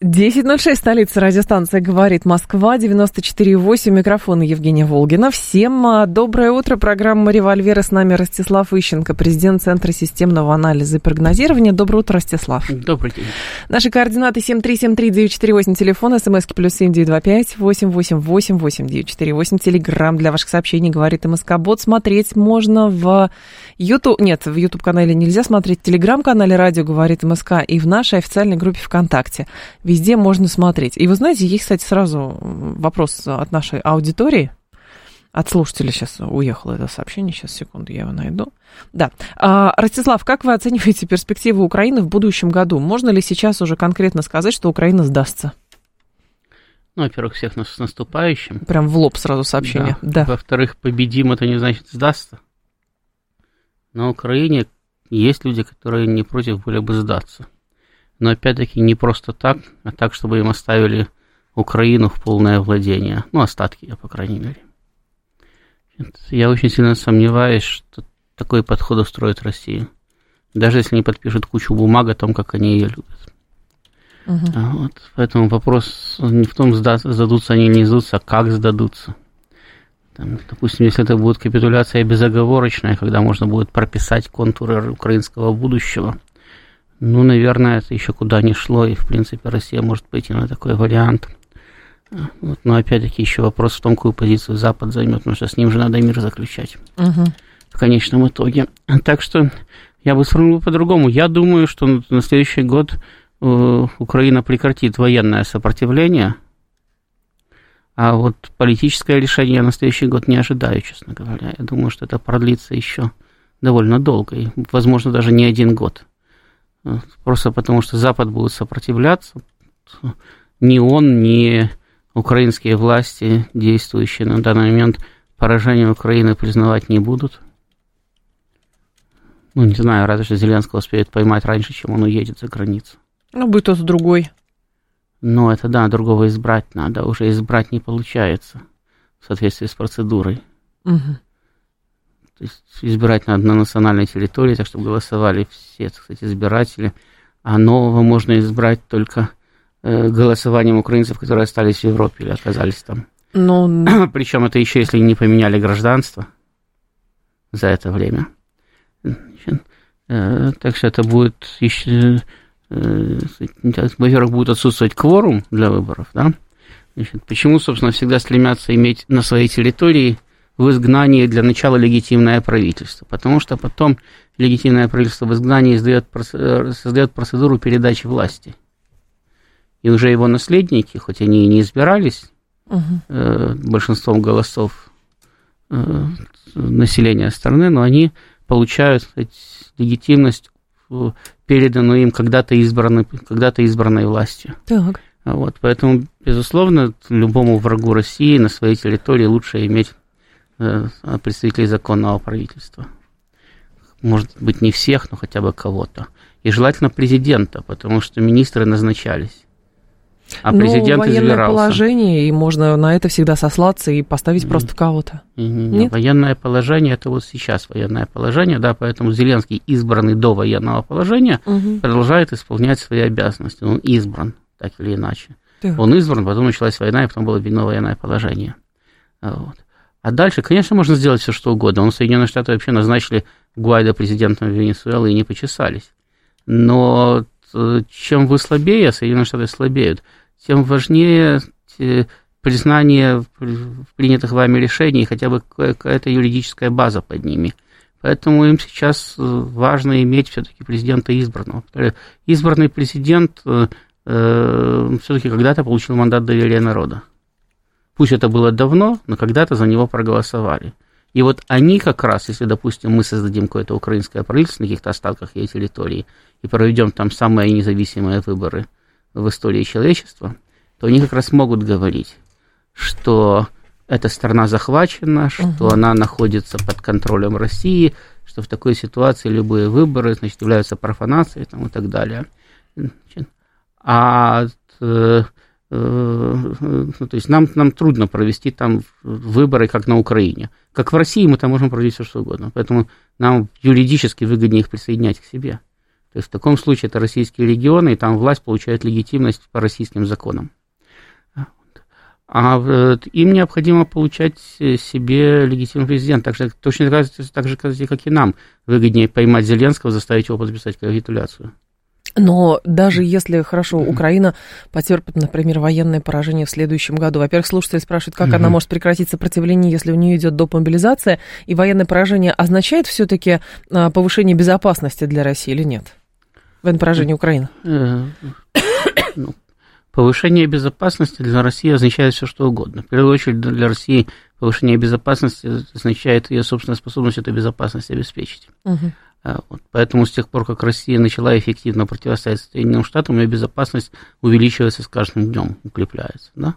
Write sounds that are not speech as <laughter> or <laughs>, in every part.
10.06, столица радиостанция «Говорит Москва», 94.8, микрофон Евгения Волгина. Всем а, доброе утро, программа «Револьверы». С нами Ростислав Ищенко, президент Центра системного анализа и прогнозирования. Доброе утро, Ростислав. Добрый день. Наши координаты 7373948, телефон, смски плюс 7925 888 8948, телеграмм для ваших сообщений «Говорит МСК-бот». Смотреть можно в YouTube, нет, в YouTube-канале нельзя смотреть, в телеграм-канале «Радио говорит МСК» и в нашей официальной группе ВКонтакте везде можно смотреть. И вы знаете, есть, кстати, сразу вопрос от нашей аудитории. От слушателя сейчас уехало это сообщение. Сейчас, секунду, я его найду. Да. А, Ростислав, как вы оцениваете перспективы Украины в будущем году? Можно ли сейчас уже конкретно сказать, что Украина сдастся? Ну, во-первых, всех нас с наступающим. Прям в лоб сразу сообщение. Да. да. Во-вторых, победим, это не значит сдастся. На Украине есть люди, которые не против были бы сдаться но опять-таки не просто так, а так, чтобы им оставили Украину в полное владение. Ну, остатки, я, по крайней мере. Я очень сильно сомневаюсь, что такой подход устроит Россию. Даже если они подпишут кучу бумаг о том, как они ее любят. Угу. Вот. Поэтому вопрос не в том, сдадутся они или не сдадутся, а как сдадутся. Там, допустим, если это будет капитуляция безоговорочная, когда можно будет прописать контуры украинского будущего – ну, наверное, это еще куда не шло, и, в принципе, Россия может пойти на такой вариант. Вот, но опять-таки еще вопрос в том, какую позицию Запад займет, потому что с ним же надо мир заключать угу. в конечном итоге. Так что я бы сформулировал по-другому. Я думаю, что на следующий год э, Украина прекратит военное сопротивление, а вот политическое решение я на следующий год не ожидаю, честно говоря. Я думаю, что это продлится еще довольно долго, и, возможно, даже не один год. Просто потому, что Запад будет сопротивляться. Ни он, ни украинские власти, действующие на данный момент, поражение Украины признавать не будут. Ну, не знаю, разве что Зеленского успеет поймать раньше, чем он уедет за границу. Ну, будет тот другой. Ну, это да, другого избрать надо. Уже избрать не получается в соответствии с процедурой. Угу. То есть избирать надо на национальной территории, так чтобы голосовали все, так сказать, избиратели. А нового можно избрать только э, голосованием украинцев, которые остались в Европе или оказались там. Но... Ну, <clears throat> Причем это еще если не поменяли гражданство за это время. Э, так что это будет еще, э, во-первых, будет отсутствовать кворум для выборов, да? Значит, почему, собственно, всегда стремятся иметь на своей территории в изгнании для начала легитимное правительство, потому что потом легитимное правительство в изгнании издает, э, создает процедуру передачи власти. И уже его наследники, хоть они и не избирались угу. э, большинством голосов э, населения страны, но они получают сказать, легитимность, переданную им когда-то избранной, когда-то избранной властью. Так. Вот, поэтому, безусловно, любому врагу России на своей территории лучше иметь Э, представителей законного правительства. Может быть, не всех, но хотя бы кого-то. И желательно президента, потому что министры назначались. А ну, президент военное избирался. положение, и можно на это всегда сослаться и поставить mm. просто кого-то. Mm-hmm. Нет? Военное положение, это вот сейчас военное положение, да, поэтому Зеленский, избранный до военного положения, mm-hmm. продолжает исполнять свои обязанности. Он избран, так или иначе. Так. Он избран, потом началась война, и потом было введено военное положение. Вот. А дальше, конечно, можно сделать все, что угодно. Он Соединенные Штаты вообще назначили Гуайда президентом Венесуэлы и не почесались. Но э, чем вы слабее, Соединенные Штаты слабеют, тем важнее признание принятых вами решений, хотя бы какая-то юридическая база под ними. Поэтому им сейчас э, важно иметь все-таки президента избранного. Избранный президент э, все-таки когда-то получил мандат доверия народа. Пусть это было давно, но когда-то за него проголосовали. И вот они как раз, если, допустим, мы создадим какое-то украинское правительство на каких-то остатках ее территории и проведем там самые независимые выборы в истории человечества, то они как раз могут говорить, что эта страна захвачена, что угу. она находится под контролем России, что в такой ситуации любые выборы значит, являются профанацией там, и так далее. А э, ну, то есть нам, нам трудно провести там выборы, как на Украине. Как в России мы там можем провести все, что угодно. Поэтому нам юридически выгоднее их присоединять к себе. То есть в таком случае это российские регионы, и там власть получает легитимность по российским законам. А им необходимо получать себе легитимный президент. Так же, точно так же, как и нам. Выгоднее поймать Зеленского, заставить его подписать капитуляцию. Но даже если, хорошо, Украина потерпит, например, военное поражение в следующем году, во-первых, слушатели спрашивают, как она может прекратить сопротивление, если у нее идет допомобилизация, и военное поражение означает все-таки а, повышение безопасности для России или нет? Военное поражение Украины. Э, ну, повышение безопасности для России означает все что угодно. В первую очередь для России повышение безопасности означает ее собственная способность эту безопасность обеспечить. Угу. Вот. Поэтому с тех пор, как Россия начала эффективно противостоять Соединенным Штатам, ее безопасность увеличивается с каждым днем, укрепляется. Да?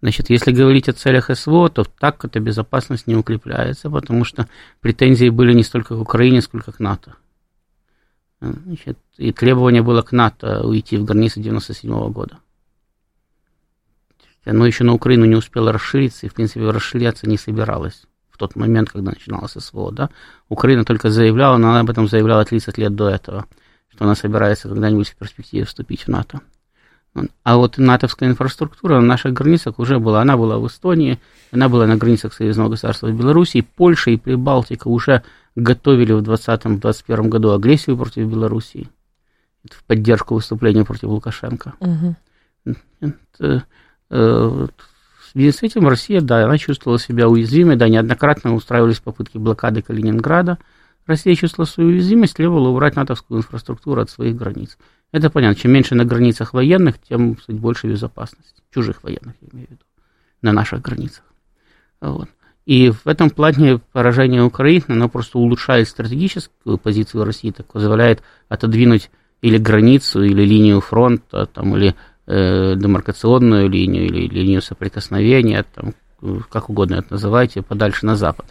Значит, если говорить о целях СВО, то так эта безопасность не укрепляется, потому что претензии были не столько к Украине, сколько к НАТО. Значит, и требование было к НАТО уйти в границы 97 года. Оно еще на Украину не успело расшириться, и, в принципе, расширяться не собиралось тот момент, когда начиналось СВО. Да? Украина только заявляла, но она об этом заявляла 30 лет до этого, что она собирается когда-нибудь в перспективе вступить в НАТО. А вот натовская инфраструктура на наших границах уже была. Она была в Эстонии, она была на границах Союзного государства Белоруссии, Польша и Прибалтика уже готовили в 2020-2021 году агрессию против Белоруссии в поддержку выступления против Лукашенко. Угу. Это, э, связи с этим Россия, да, она чувствовала себя уязвимой, да, неоднократно устраивались попытки блокады Калининграда. Россия чувствовала свою уязвимость, требовала убрать натовскую инфраструктуру от своих границ. Это понятно. Чем меньше на границах военных, тем кстати, больше безопасности. Чужих военных, я имею в виду. На наших границах. Вот. И в этом плане поражение Украины, оно просто улучшает стратегическую позицию России, так позволяет отодвинуть или границу, или линию фронта, там, или э, демаркационную линию, или линию соприкосновения, там, как угодно это называйте, подальше на запад.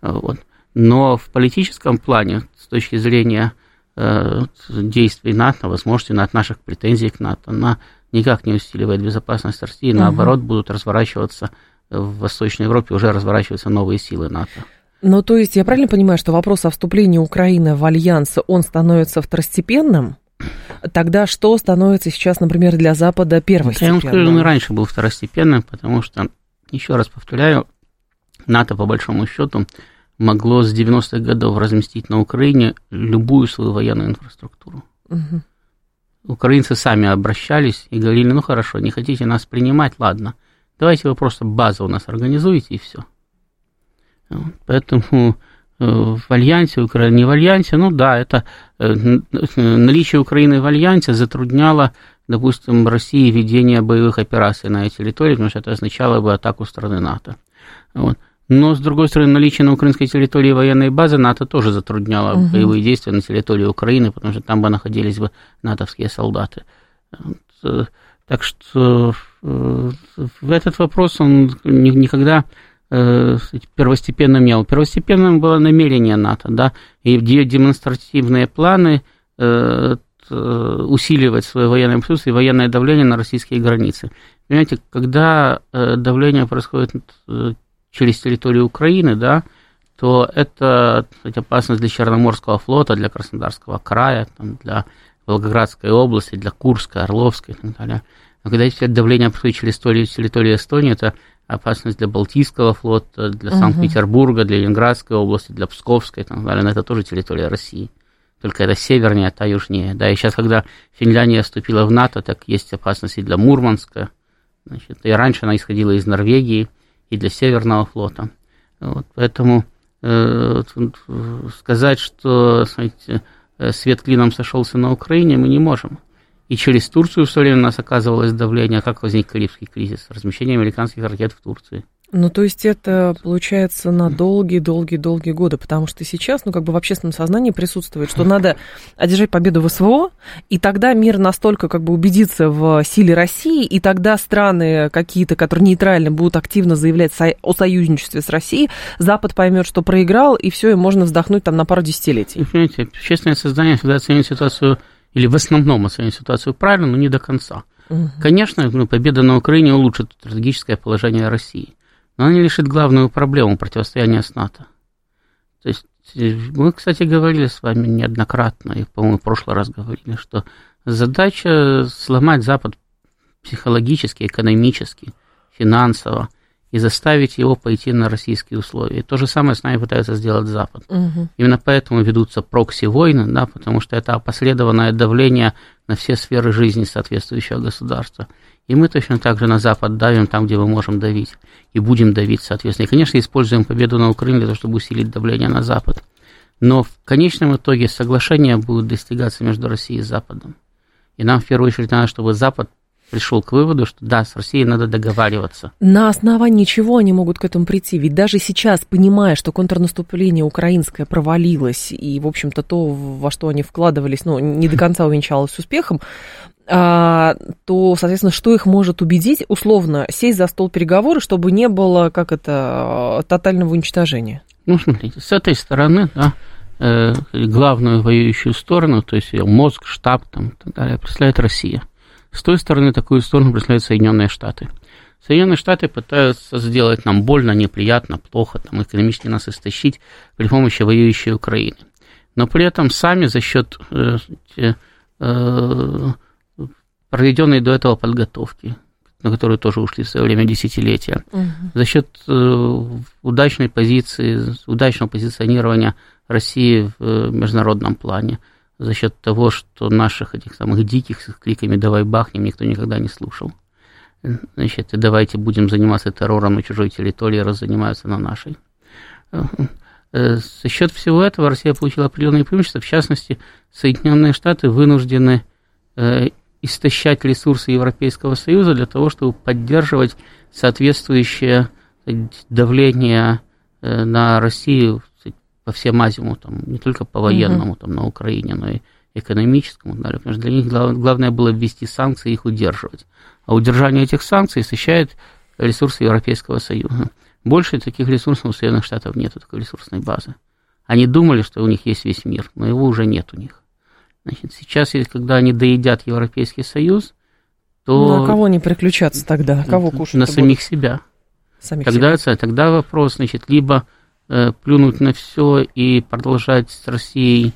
Вот. Но в политическом плане, с точки зрения э, действий НАТО, возможностей НАТО, наших претензий к НАТО, она никак не усиливает безопасность России, угу. наоборот, будут разворачиваться в Восточной Европе уже разворачиваются новые силы НАТО. Ну, то есть я правильно понимаю, что вопрос о вступлении Украины в альянс, он становится второстепенным? Тогда что становится сейчас, например, для Запада первостепенным? Я вам скажу, он и раньше был второстепенным, потому что, еще раз повторяю, НАТО, по большому счету, могло с 90-х годов разместить на Украине любую свою военную инфраструктуру. Угу. Украинцы сами обращались и говорили, ну хорошо, не хотите нас принимать, ладно, Давайте вы просто базу у нас организуете и все. Поэтому в Альянсе, Украина не в Альянсе, ну да, это э, наличие Украины в Альянсе затрудняло, допустим, России ведение боевых операций на этой территории, потому что это означало бы атаку страны НАТО. Вот. Но, с другой стороны, наличие на украинской территории военной базы НАТО тоже затрудняло угу. боевые действия на территории Украины, потому что там бы находились бы натовские солдаты. Э, так что э, в этот вопрос он никогда э, первостепенным не был. Первостепенным было намерение НАТО, да, и демонстративные планы э, усиливать свое военное присутствие и военное давление на российские границы. Понимаете, когда давление происходит через территорию Украины, да, то это кстати, опасность для Черноморского флота, для Краснодарского края, там, для Волгоградской области, для Курской, Орловской и так далее. Но когда эти давление происходит через территорию Эстонии, это опасность для Балтийского флота, для угу. Санкт-Петербурга, для Ленинградской области, для Псковской и так далее. Но это тоже территория России. Только это севернее, а та южнее. Да, и сейчас, когда Финляндия вступила в НАТО, так есть опасность и для Мурманска. Значит, и раньше она исходила из Норвегии и для Северного флота. Вот, поэтому э, сказать, что знаете, Э, свет клином сошелся на Украине, мы не можем. И через Турцию все время у нас оказывалось давление. Как возник Карибский кризис? Размещение американских ракет в Турции. Ну, то есть это получается на долгие-долгие-долгие годы, потому что сейчас, ну, как бы в общественном сознании присутствует, что надо одержать победу в СВО, и тогда мир настолько как бы убедится в силе России, и тогда страны какие-то, которые нейтрально будут активно заявлять о союзничестве с Россией, Запад поймет, что проиграл, и все, и можно вздохнуть там на пару десятилетий. Понимаете, общественное сознание всегда оценивает ситуацию, или в основном оценивает ситуацию правильно, но не до конца. Угу. Конечно, ну, победа на Украине улучшит стратегическое положение России но она не решит главную проблему противостояния с НАТО. То есть э, мы, кстати, говорили с вами неоднократно, и, по-моему, в прошлый раз говорили, что задача сломать Запад психологически, экономически, финансово – и заставить его пойти на российские условия. И то же самое с нами пытается сделать Запад. Угу. Именно поэтому ведутся прокси-войны, да, потому что это опосредованное давление на все сферы жизни соответствующего государства. И мы точно так же на Запад давим там, где мы можем давить. И будем давить, соответственно. И, конечно, используем победу на Украине для того, чтобы усилить давление на Запад. Но в конечном итоге соглашение будет достигаться между Россией и Западом. И нам в первую очередь надо, чтобы Запад пришел к выводу, что да, с Россией надо договариваться. На основании чего они могут к этому прийти? Ведь даже сейчас, понимая, что контрнаступление украинское провалилось, и, в общем-то, то, во что они вкладывались, ну, не до конца увенчалось успехом, а, то, соответственно, что их может убедить, условно, сесть за стол переговоров, чтобы не было, как это, тотального уничтожения? Ну, смотрите, с этой стороны, да, э, главную воюющую сторону, то есть мозг, штаб там, и так далее, представляет Россия – с той стороны такую сторону представляют Соединенные Штаты. Соединенные Штаты пытаются сделать нам больно, неприятно, плохо, там, экономически нас истощить при помощи воюющей Украины. Но при этом сами за счет э, э, проведенной до этого подготовки, на которую тоже ушли в свое время десятилетия, угу. за счет э, удачной позиции, удачного позиционирования России в э, международном плане – за счет того, что наших этих самых диких с кликами «давай бахнем» никто никогда не слушал. Значит, и давайте будем заниматься террором на чужой территории, раз занимаются на нашей. Э, за счет всего этого Россия получила определенные преимущества. В частности, Соединенные Штаты вынуждены э, истощать ресурсы Европейского Союза для того, чтобы поддерживать соответствующее давление э, на Россию по всем азимутам, не только по военному угу. там на Украине, но и экономическому, далее, потому что для них главное было ввести санкции и их удерживать. А удержание этих санкций истощает ресурсы Европейского Союза. Больше таких ресурсов у Соединенных Штатов нет, такой ресурсной базы. Они думали, что у них есть весь мир, но его уже нет у них. Значит, сейчас, когда они доедят Европейский Союз, то... Ну, а кого не переключаться тогда? Кого кушать? На самих будут? себя. Самих тогда, себя. тогда вопрос, значит, либо плюнуть на все и продолжать с Россией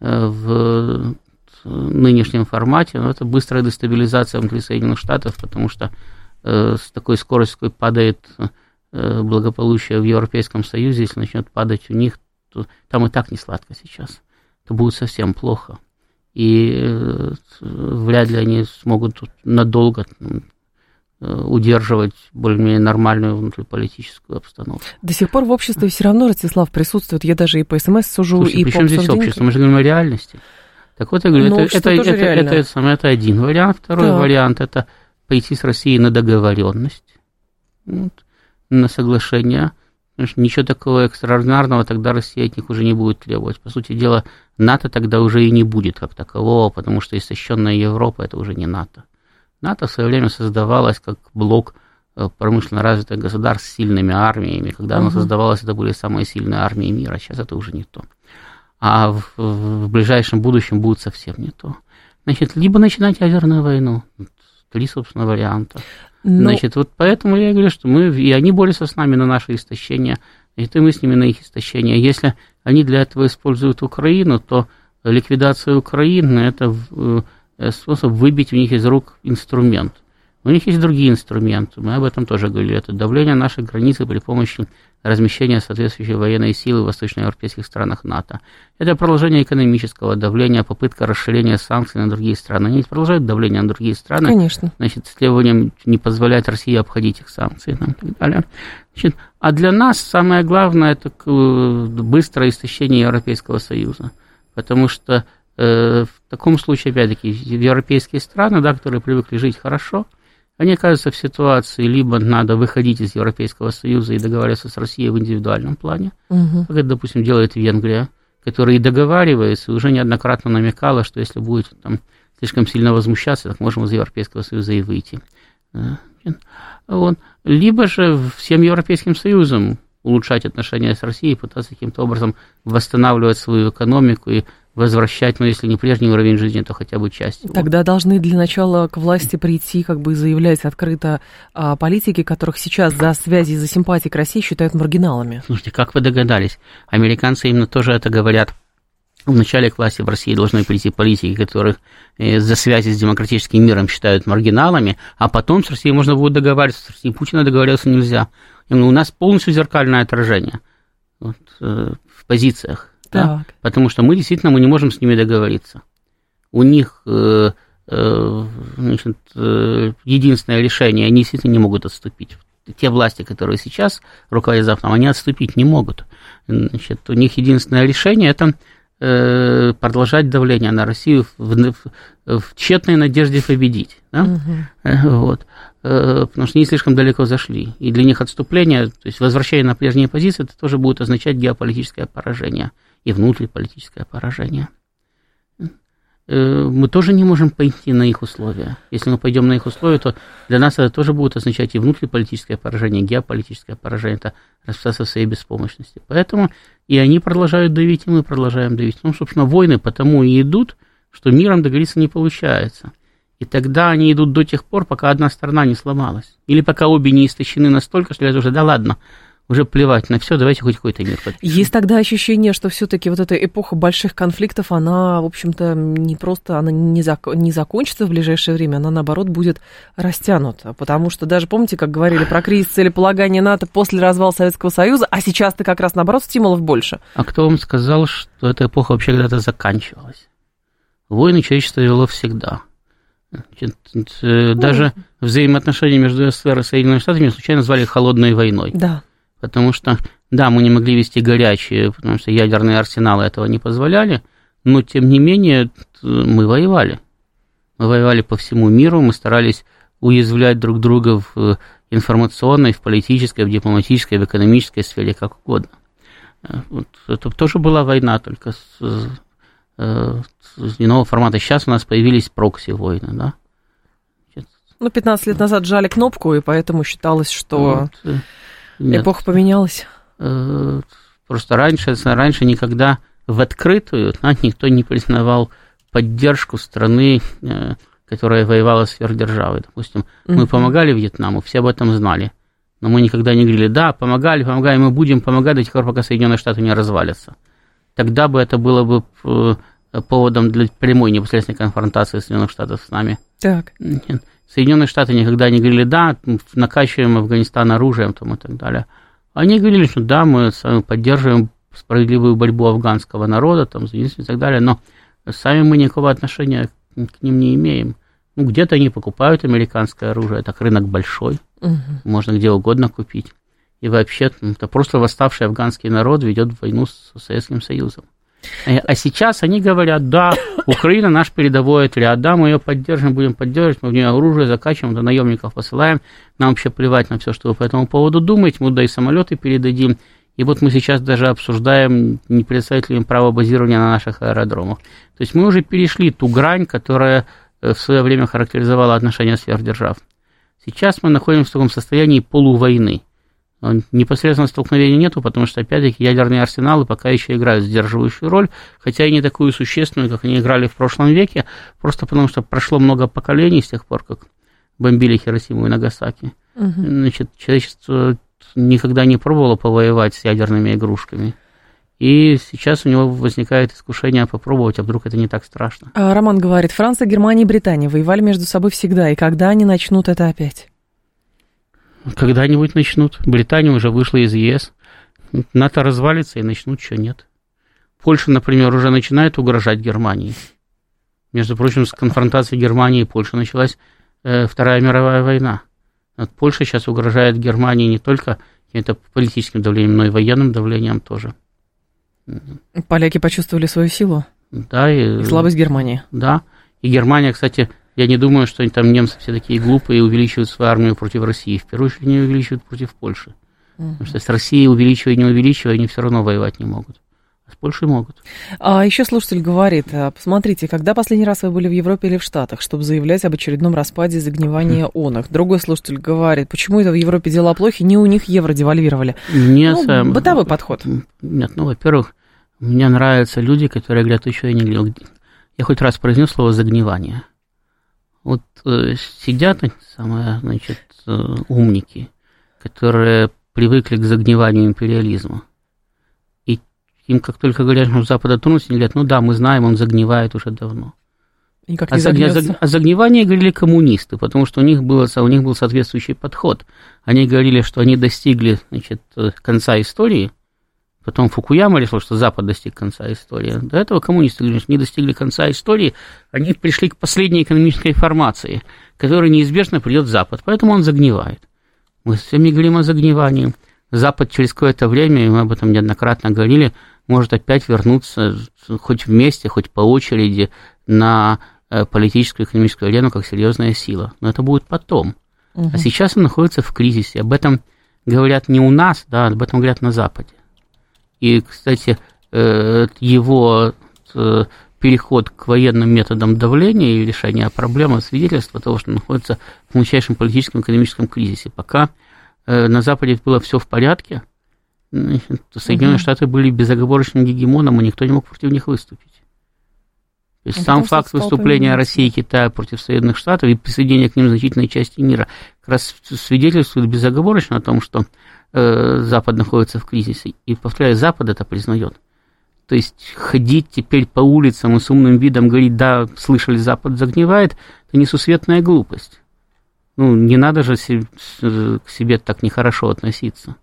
э, в нынешнем формате, но это быстрая дестабилизация внутри Соединенных Штатов, потому что э, с такой скоростью, падает благополучие в Европейском Союзе, если начнет падать у них, то там и так не сладко сейчас. Это будет совсем плохо. И вряд ли они смогут надолго Э, удерживать более-менее нормальную внутриполитическую обстановку. До сих пор в обществе все равно Ростислав присутствует. Я даже и по СМС сужу, Слушайте, и по здесь общество? Мы же говорим о реальности. Так вот, я говорю, Но ну, это, это, это, это, это, это один вариант. Второй так. вариант – это пойти с Россией на договоренность, вот, на соглашение. Потому что ничего такого экстраординарного тогда Россия от них уже не будет требовать. По сути дела, НАТО тогда уже и не будет как такового, потому что истощенная Европа – это уже не НАТО. НАТО в свое время создавалось как блок э, промышленно развитых государств с сильными армиями. Когда угу. оно создавалось, это были самые сильные армии мира. Сейчас это уже не то. А в, в ближайшем будущем будет совсем не то. Значит, либо начинать ядерную войну. Три, собственно, варианта. Но... Значит, вот поэтому я говорю, что мы, и они борются с нами на наше истощение, и мы с ними на их истощение. Если они для этого используют Украину, то ликвидация Украины – это Э, способ выбить у них из рук инструмент. У них есть другие инструменты, мы об этом тоже говорили. Это давление нашей границы при помощи размещения соответствующей военной силы в восточноевропейских странах НАТО. Это продолжение экономического давления, попытка расширения санкций на другие страны. Они продолжают давление на другие страны. Конечно. Значит, с требованием не позволять России обходить их санкции там, и так далее. Значит, а для нас самое главное – это э, быстрое истощение Европейского Союза. Потому что Э, в таком случае, опять-таки, европейские страны, да, которые привыкли жить хорошо, они оказываются в ситуации, либо надо выходить из Европейского Союза и договариваться с Россией в индивидуальном плане, угу. как это, допустим, делает Венгрия, которая и договаривается, и уже неоднократно намекала, что если будет там слишком сильно возмущаться, так можем из Европейского Союза и выйти. Вот. Либо же всем Европейским Союзом улучшать отношения с Россией, пытаться каким-то образом восстанавливать свою экономику и возвращать, ну, если не прежний уровень жизни, то хотя бы часть. Его. Тогда должны для начала к власти прийти, как бы заявлять открыто о политике, которых сейчас за связи и за симпатии к России считают маргиналами. Слушайте, как вы догадались, американцы именно тоже это говорят. В начале к власти в России должны прийти политики, которых э, за связи с демократическим миром считают маргиналами, а потом с Россией можно будет договариваться. С Россией Путина договариваться нельзя. И у нас полностью зеркальное отражение вот, э, в позициях. Да? Потому что мы действительно мы не можем с ними договориться. У них э, э, значит, э, единственное решение, они действительно не могут отступить. Те власти, которые сейчас руководят Западом, они отступить не могут. Значит, у них единственное решение это продолжать давление на Россию в, в, в тщетной надежде победить. Да? Угу. Вот. Потому что они слишком далеко зашли. И для них отступление, то есть возвращение на прежние позиции, это тоже будет означать геополитическое поражение и внутриполитическое поражение. Э, мы тоже не можем пойти на их условия. Если мы пойдем на их условия, то для нас это тоже будет означать и внутриполитическое поражение, и геополитическое поражение, это расписаться в своей беспомощности. Поэтому и они продолжают давить, и мы продолжаем давить. Ну, собственно, войны потому и идут, что миром договориться не получается. И тогда они идут до тех пор, пока одна сторона не сломалась. Или пока обе не истощены настолько, что говорят уже, да ладно, уже плевать на все, давайте хоть какой-то мир подпишем. Есть тогда ощущение, что все-таки вот эта эпоха больших конфликтов, она, в общем-то, не просто, она не, зак- не закончится в ближайшее время, она, наоборот, будет растянута. Потому что даже, помните, как говорили про кризис целеполагания НАТО после развала Советского Союза, а сейчас-то как раз, наоборот, стимулов больше. А кто вам сказал, что эта эпоха вообще когда-то заканчивалась? Войны человечество вело всегда. Значит, э, даже взаимоотношения между СССР и Соединенными Штатами случайно назвали холодной войной. Да. Потому что, да, мы не могли вести горячие, потому что ядерные арсеналы этого не позволяли, но тем не менее мы воевали. Мы воевали по всему миру, мы старались уязвлять друг друга в э, информационной, в политической, в дипломатической, в экономической сфере, как угодно. Э, вот, это тоже была война, только с, э, с иного формата. Сейчас у нас появились прокси-войны, да? Ну, 15 лет назад жали кнопку, и поэтому считалось, что... Вот, нет. Эпоха поменялась? Э, просто раньше, раньше никогда в открытую <laughs> да, никто не признавал поддержку страны, э, которая воевала с сверхдержавой. Допустим, мы помогали Вьетнаму, все об этом знали. Но мы никогда не говорили, да, помогали, помогали, мы будем помогать до тех пор, пока Соединенные Штаты не развалятся. Тогда бы это было бы э, поводом для прямой непосредственной конфронтации Соединенных Штатов с нами. Так. Нет. Соединенные Штаты никогда не говорили, да, накачиваем Афганистан оружием там, и так далее. Они говорили, что да, мы с вами поддерживаем справедливую борьбу афганского народа, там, и так далее, но сами мы никакого отношения к ним не имеем. Ну, где-то они покупают американское оружие, так рынок большой, угу. можно где угодно купить. И вообще, это просто восставший афганский народ ведет войну с Советским Союзом. Э, а сейчас они говорят, да, Украина наш передовой отряд, да, мы ее поддержим, будем поддерживать, мы в нее оружие закачиваем, да, наемников посылаем, нам вообще плевать на все, что вы по этому поводу думаете, мы да и самолеты передадим. И вот мы сейчас даже обсуждаем, не предоставить право базирования на наших аэродромах. То есть мы уже перешли ту грань, которая э, в свое время характеризовала отношения сверхдержав. Сейчас мы находимся в таком состоянии полувойны. Непосредственно столкновения нету, потому что, опять-таки, ядерные арсеналы пока еще играют сдерживающую роль, хотя и не такую существенную, как они играли в прошлом веке, просто потому что прошло много поколений с тех пор, как бомбили Хиросиму и Нагасаки. Угу. Значит, человечество никогда не пробовало повоевать с ядерными игрушками. И сейчас у него возникает искушение попробовать, а вдруг это не так страшно. А Роман говорит, Франция, Германия и Британия воевали между собой всегда, и когда они начнут это опять? Когда-нибудь начнут. Британия уже вышла из ЕС. НАТО развалится и начнут, что нет. Польша, например, уже начинает угрожать Германии. Между прочим, с конфронтацией Германии и Польши началась э, Вторая мировая война. Вот Польша сейчас угрожает Германии не только это политическим давлением, но и военным давлением тоже. Поляки почувствовали свою силу? Да. И, и слабость Германии? Да. И Германия, кстати, Я не думаю, что там немцы все такие глупые и увеличивают свою армию против России. В первую очередь они увеличивают против Польши. Потому что с Россией увеличивая, не увеличивая, они все равно воевать не могут. А с Польшей могут. А еще слушатель говорит, а, посмотрите, когда последний раз вы были в Европе или в Штатах, чтобы заявлять об очередном распаде и загнивании <laughs> он их? Другой слушатель говорит, почему это в Европе дела плохи, не у них евро девальвировали? Нет, ну, сам... бытовой подход. Нет, ну, во-первых, мне нравятся люди, которые говорят, еще я не. Я хоть раз произнес слово загнивание. Вот э, сидят самые, значит, э, умники, которые привыкли к загниванию империализма. И им как только говорят, что Запада тронулся, они говорят, ну да, мы знаем, он загнивает уже давно. Никак не а, заг... о загнивании говорили коммунисты, потому что у них, было, у них был соответствующий подход. Они говорили, что они достигли значит, конца истории, Потом Фукуяма решил, что Запад достиг конца истории. До этого коммунисты что не достигли конца истории, они пришли к последней экономической формации, которая неизбежно придет Запад, поэтому он загнивает. Мы вами говорим о загнивании. Запад через какое-то время, и мы об этом неоднократно говорили, может опять вернуться хоть вместе, хоть по очереди на э, политическую и экономическую арену как серьезная сила. Но это будет потом. Угу. А сейчас он находится в кризисе. Об этом говорят не у нас, да, об этом говорят на Западе. И, кстати, э, его э, переход к военным методам давления и решения проблемы свидетельство того, что находится в мощнейшем политическом и экономическом кризисе. Пока э, на Западе было все в порядке, Соединенные угу. Штаты были безоговорочным гегемоном, и никто не мог против них выступить. То есть ну, сам факт выступления России и Китая против Соединенных Штатов и присоединения к ним значительной части мира как раз свидетельствует безоговорочно о том, что Запад находится в кризисе. И, повторяю, Запад это признает. То есть ходить теперь по улицам и с умным видом говорить, да, слышали, Запад загнивает, это несусветная глупость. Ну, не надо же к себе так нехорошо относиться.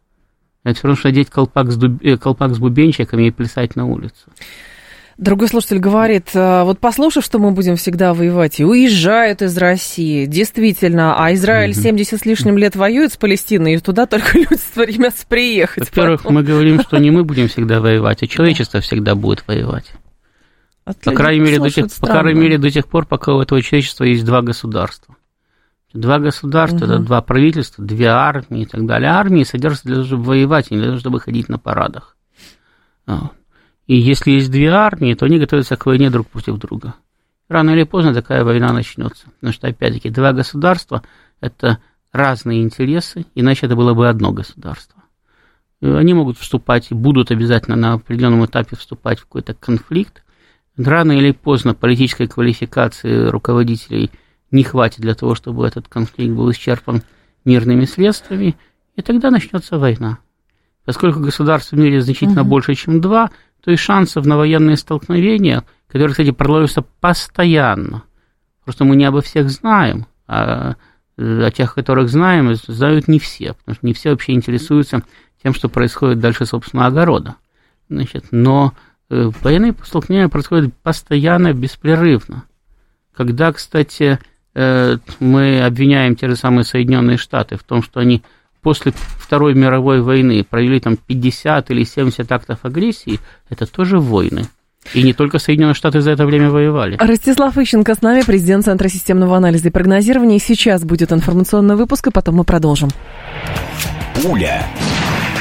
Это все равно, что одеть колпак с, дуб... Э, колпак с бубенчиками и плясать на улицу. Другой слушатель говорит, «А, вот послушав, что мы будем всегда воевать, и уезжают из России, действительно, а Израиль угу. 70 с лишним лет воюет с Палестиной, и туда только <laughs> люди стремятся приехать. Во-первых, потом. мы говорим, что не мы <laughs> будем всегда воевать, а человечество всегда будет воевать. по крайней, мере, до тех, по крайней мере, до тех пор, пока у этого человечества есть два государства. Два государства, угу. это два правительства, две армии и так далее. Армии содержатся для того, чтобы воевать, а не для того, чтобы ходить на парадах. И если есть две армии, то они готовятся к войне друг против друга. Рано или поздно такая война начнется. Потому что, опять-таки, два государства – это разные интересы, иначе это было бы одно государство. Они могут вступать и будут обязательно на определенном этапе вступать в какой-то конфликт. Рано или поздно политической квалификации руководителей не хватит для того, чтобы этот конфликт был исчерпан мирными средствами, и тогда начнется война. Поскольку государств в мире значительно угу. больше, чем два, то есть шансов на военные столкновения, которые, кстати, продолжаются постоянно. Просто мы не обо всех знаем, а о тех, которых знаем, знают не все, потому что не все вообще интересуются тем, что происходит дальше собственного огорода. Значит, но э, военные столкновения происходят постоянно, беспрерывно. Когда, кстати, э, мы обвиняем те же самые Соединенные Штаты в том, что они после Второй мировой войны провели там 50 или 70 актов агрессии, это тоже войны. И не только Соединенные Штаты за это время воевали. Ростислав Ищенко с нами, президент Центра системного анализа и прогнозирования. Сейчас будет информационный выпуск, и потом мы продолжим. Пуля.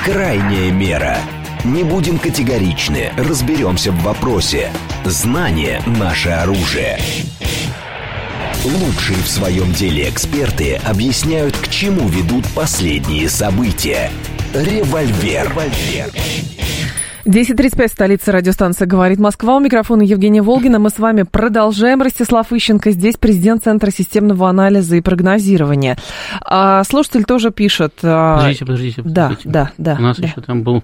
Крайняя мера. Не будем категоричны, разберемся в вопросе. Знание – наше оружие. Лучшие в своем деле эксперты объясняют, к чему ведут последние события. Револьвер. Револьвер. 10.35, столица радиостанция «Говорит Москва». У микрофона Евгения Волгина. Мы с вами продолжаем. Ростислав Ищенко здесь, президент Центра системного анализа и прогнозирования. А, слушатель тоже пишет... А, подождите, подождите, подождите. Да, да, да. У нас да. еще там был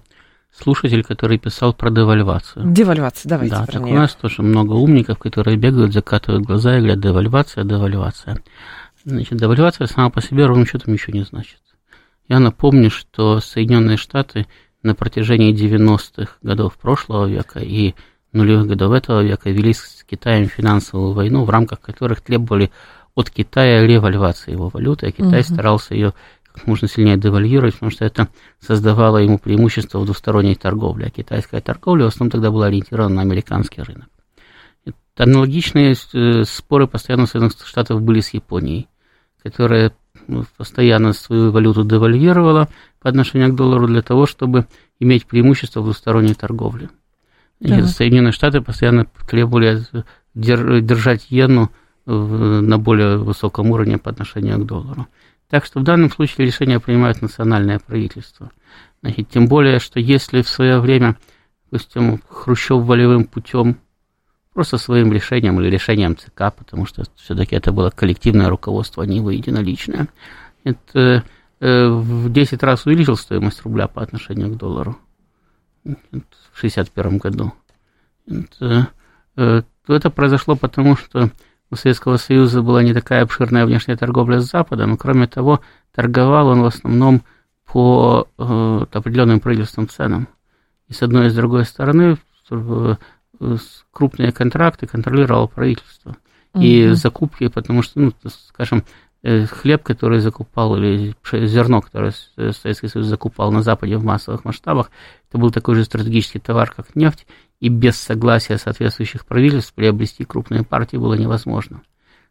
слушатель, который писал про девальвацию. Девальвация, давайте Да, так нее. у нас тоже много умников, которые бегают, закатывают глаза и говорят, девальвация, девальвация. Значит, девальвация сама по себе ровным счетом ничего не значит. Я напомню, что Соединенные Штаты на протяжении 90-х годов прошлого века и нулевых годов этого века вели с Китаем финансовую войну, в рамках которых требовали от Китая револьвации его валюты, а Китай угу. старался ее как можно сильнее девальвировать, потому что это создавало ему преимущество в двусторонней торговле. А китайская торговля в основном тогда была ориентирована на американский рынок. И Аналогичные э, споры постоянно Соединенных Штатах были с Японией, которая ну, постоянно свою валюту девальвировала по отношению к доллару для того, чтобы иметь преимущество в двусторонней торговле. Да. Соединенные Штаты постоянно требовали держать иену на более высоком уровне по отношению к доллару. Так что в данном случае решение принимает национальное правительство. Значит, тем более, что если в свое время, допустим, Хрущев волевым путем, просто своим решением или решением ЦК, потому что все-таки это было коллективное руководство, а не его единоличное, это э, в 10 раз увеличил стоимость рубля по отношению к доллару в 1961 году. Это, э, это произошло потому, что у Советского Союза была не такая обширная внешняя торговля с Западом, и кроме того, торговал он в основном по э, определенным правительственным ценам. И с одной и с другой стороны э, крупные контракты контролировало правительство. Угу. И закупки, потому что, ну, скажем, э, хлеб, который закупал, или зерно, которое Советский Союз закупал на Западе в массовых масштабах, это был такой же стратегический товар, как нефть, и без согласия соответствующих правительств приобрести крупные партии было невозможно.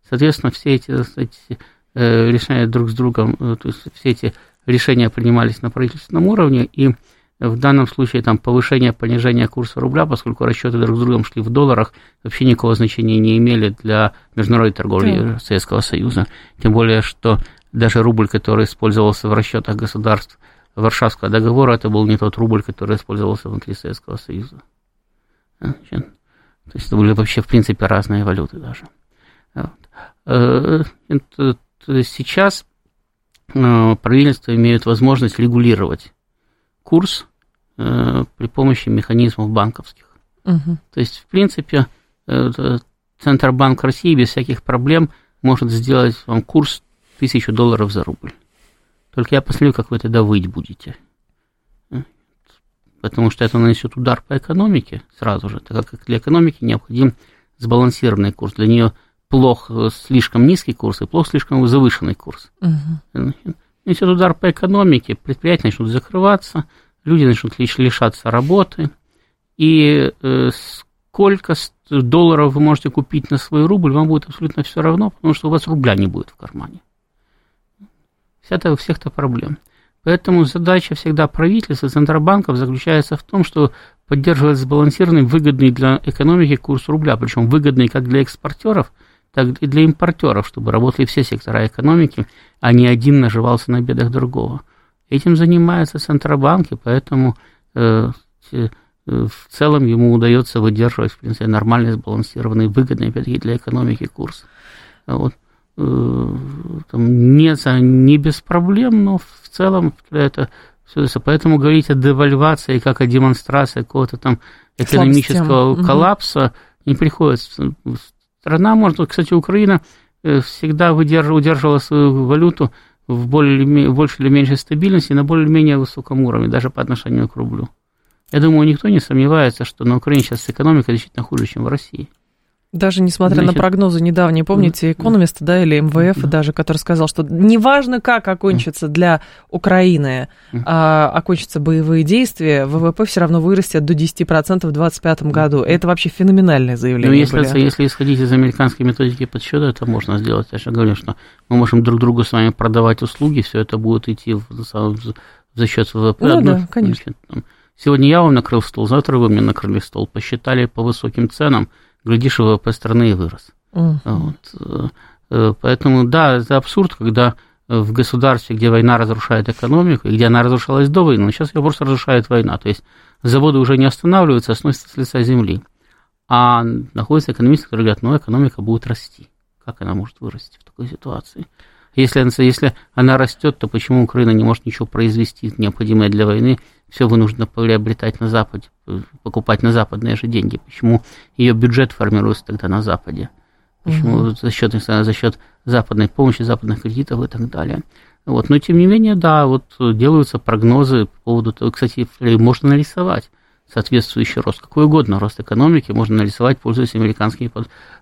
Соответственно, все эти, эти э, решения друг с другом, э, то есть все эти решения принимались на правительственном уровне, и в данном случае там повышение, понижение курса рубля, поскольку расчеты друг с другом шли в долларах, вообще никакого значения не имели для международной торговли да. Советского Союза. Тем более, что даже рубль, который использовался в расчетах государств Варшавского договора, это был не тот рубль, который использовался внутри Советского Союза. То есть это были вообще, в принципе, разные валюты даже. Э, сейчас э, правительства имеют возможность регулировать курс э, при помощи механизмов банковских. Угу. То есть, в принципе, Центробанк России без всяких проблем может сделать вам курс тысячу долларов за рубль. Только я посмотрю, как вы тогда выть будете потому что это нанесет удар по экономике сразу же, так как для экономики необходим сбалансированный курс. Для нее плох э, слишком низкий курс и плох слишком завышенный курс. Угу. Несет удар по экономике, предприятия начнут закрываться, люди начнут лишаться работы, и э, сколько долларов вы можете купить на свой рубль, вам будет абсолютно все равно, потому что у вас рубля не будет в кармане. Вся это у всех-то проблем. Поэтому задача всегда правительства, центробанков заключается в том, что поддерживать сбалансированный, выгодный для экономики курс рубля, причем выгодный как для экспортеров, так и для импортеров, чтобы работали все сектора экономики, а не один наживался на бедах другого. Этим занимаются центробанки, поэтому э, э, в целом ему удается выдерживать, в принципе, нормальный, сбалансированный, выгодный, опять-таки, для экономики курс. Вот. Э, там, не, не без проблем, но в целом это все это. Поэтому говорить о девальвации как о демонстрации какого-то там экономического Слабостям. коллапса угу. не приходится. Страна может, кстати, Украина э, всегда удерживала свою валюту в более, больше или меньшей стабильности на более-менее высоком уровне, даже по отношению к рублю. Я думаю, никто не сомневается, что на Украине сейчас экономика действительно хуже, чем в России. Даже несмотря Значит, на прогнозы недавние, помните, экономист, да, или МВФ даже, который сказал, что неважно, как окончится для Украины, а, окончатся боевые действия, ВВП все равно вырастет до 10% в 2025 году. Это вообще феноменальное заявление. Ну, если, были. если исходить из американской методики подсчета, это можно сделать. Я же говорю, что мы можем друг другу с вами продавать услуги, все это будет идти в, в, за счет ВВП. Ну, да, конечно. Сегодня я вам накрыл стол, завтра вы мне накрыли стол, посчитали по высоким ценам – глядишь, ВВП страны и вырос. Uh-huh. Вот. Э, поэтому, да, это абсурд, когда в государстве, где война разрушает экономику, и где она разрушалась до войны, но сейчас ее просто разрушает война. То есть заводы уже не останавливаются, а сносятся с лица земли. А находятся экономисты, которые говорят, ну, экономика будет расти. Как она может вырасти в такой ситуации? Если, если она растет, то почему Украина не может ничего произвести, необходимое для войны, все вынуждена приобретать на Западе, покупать на западные же деньги? Почему ее бюджет формируется тогда на Западе? Почему угу. за, счет, за счет западной помощи, западных кредитов и так далее? Вот. Но тем не менее, да, вот делаются прогнозы по поводу того, кстати, можно нарисовать соответствующий рост, какой угодно рост экономики можно нарисовать, пользуясь американскими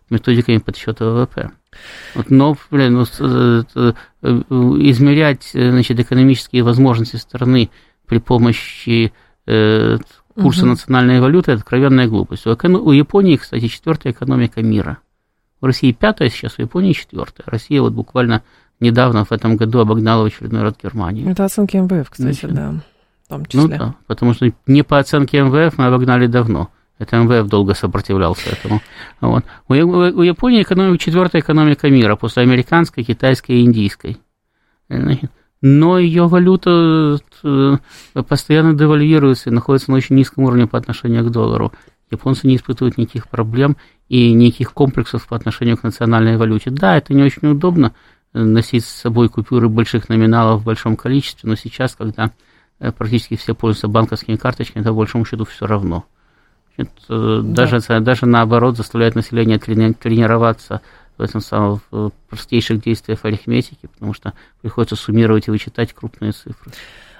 методиками подсчета ВВП. Вот, но блин, ну, э, э, измерять значит, экономические возможности страны при помощи э, курса угу. национальной валюты – это откровенная глупость. У, у Японии, кстати, четвертая экономика мира. В России пятая сейчас, в Японии четвертая. Россия вот буквально недавно в этом году обогнала в очередной раз Германию. Это оценки МВФ, кстати, Значит, да. В том числе. Ну да, потому что не по оценке МВФ мы обогнали давно. Это МВФ долго сопротивлялся этому. Вот. У, у Японии экономика, четвертая экономика мира после американской, китайской и индийской. Но ее валюта э, постоянно девальвируется и находится на очень низком уровне по отношению к доллару. Японцы не испытывают никаких проблем и никаких комплексов по отношению к национальной валюте. Да, это не очень удобно э, носить с собой купюры больших номиналов в большом количестве, но сейчас, когда э, практически все пользуются банковскими карточками, это по большому счету все равно. Это да. даже, даже наоборот заставляет население тренироваться в этом самом в простейших действиях арифметики, потому что приходится суммировать и вычитать крупные цифры.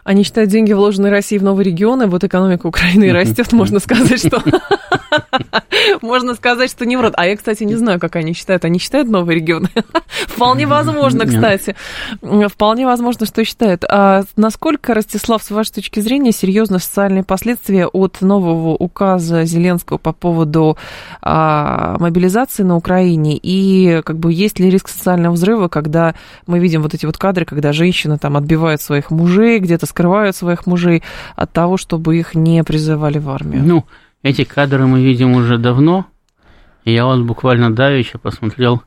Они считают деньги, вложенные Россией в новые регионы, вот экономика Украины растет, можно сказать, что... <laughs> Можно сказать, что не врут. А я, кстати, не знаю, как они считают. Они считают новые регионы? <laughs> Вполне возможно, кстати. Вполне возможно, что считают. А насколько, Ростислав, с вашей точки зрения, серьезны социальные последствия от нового указа Зеленского по поводу а, мобилизации на Украине? И как бы есть ли риск социального взрыва, когда мы видим вот эти вот кадры, когда женщины там отбивают своих мужей, где-то скрывают своих мужей от того, чтобы их не призывали в армию? Ну, эти кадры мы видим уже давно. Я вот буквально давеча посмотрел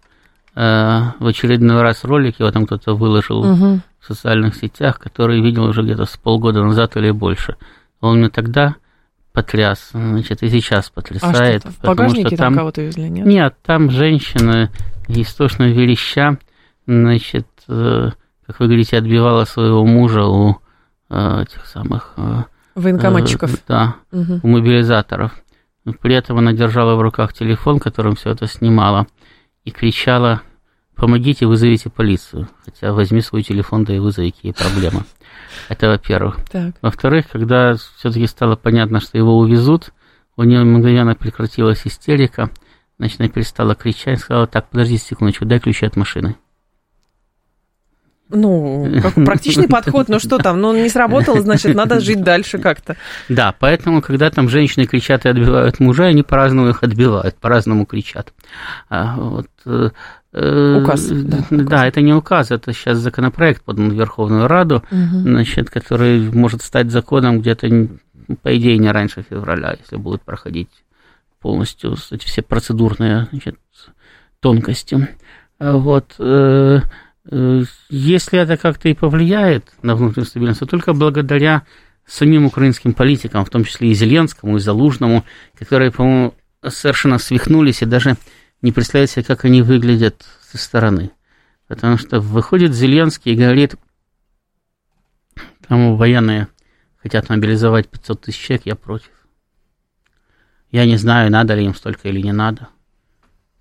э, в очередной раз ролик, его там кто-то выложил угу. в социальных сетях, который видел уже где-то с полгода назад или больше. Он мне тогда потряс, значит, и сейчас потрясает. А что в багажнике что там, там кого-то везли, нет? Нет, там женщина истошно вереща, значит, э, как вы говорите, отбивала своего мужа у этих самых... Э, Военкоматчиков. Э, да, угу. у мобилизаторов. При этом она держала в руках телефон, которым все это снимала, и кричала «Помогите, вызовите полицию». Хотя возьми свой телефон, да и вызови, какие проблемы. Это во-первых. Во-вторых, когда все-таки стало понятно, что его увезут, у нее мгновенно прекратилась истерика, значит, она перестала кричать, сказала, так, подождите секундочку, дай ключи от машины. Ну, как <laughs> практичный подход, ну что там, ну не сработало, значит, надо жить дальше как-то. Да, поэтому, когда там женщины кричат и отбивают мужа, они по-разному их отбивают, по-разному кричат. А, вот, э, э, Указ. Да, да указ. это не указ, это сейчас законопроект подан в Верховную Раду, угу. значит, который может стать законом где-то, по идее, не раньше февраля, если будут проходить полностью эти все процедурные значит, тонкости. А вот, Э, если это как-то и повлияет на внутреннюю стабильность, то только благодаря самим украинским политикам, в том числе и Зеленскому, и Залужному, которые, по-моему, совершенно свихнулись и даже не представляют себе, как они выглядят со стороны. Потому что выходит Зеленский и говорит, там военные хотят мобилизовать 500 тысяч человек, я против. Я не знаю, надо ли им столько или не надо.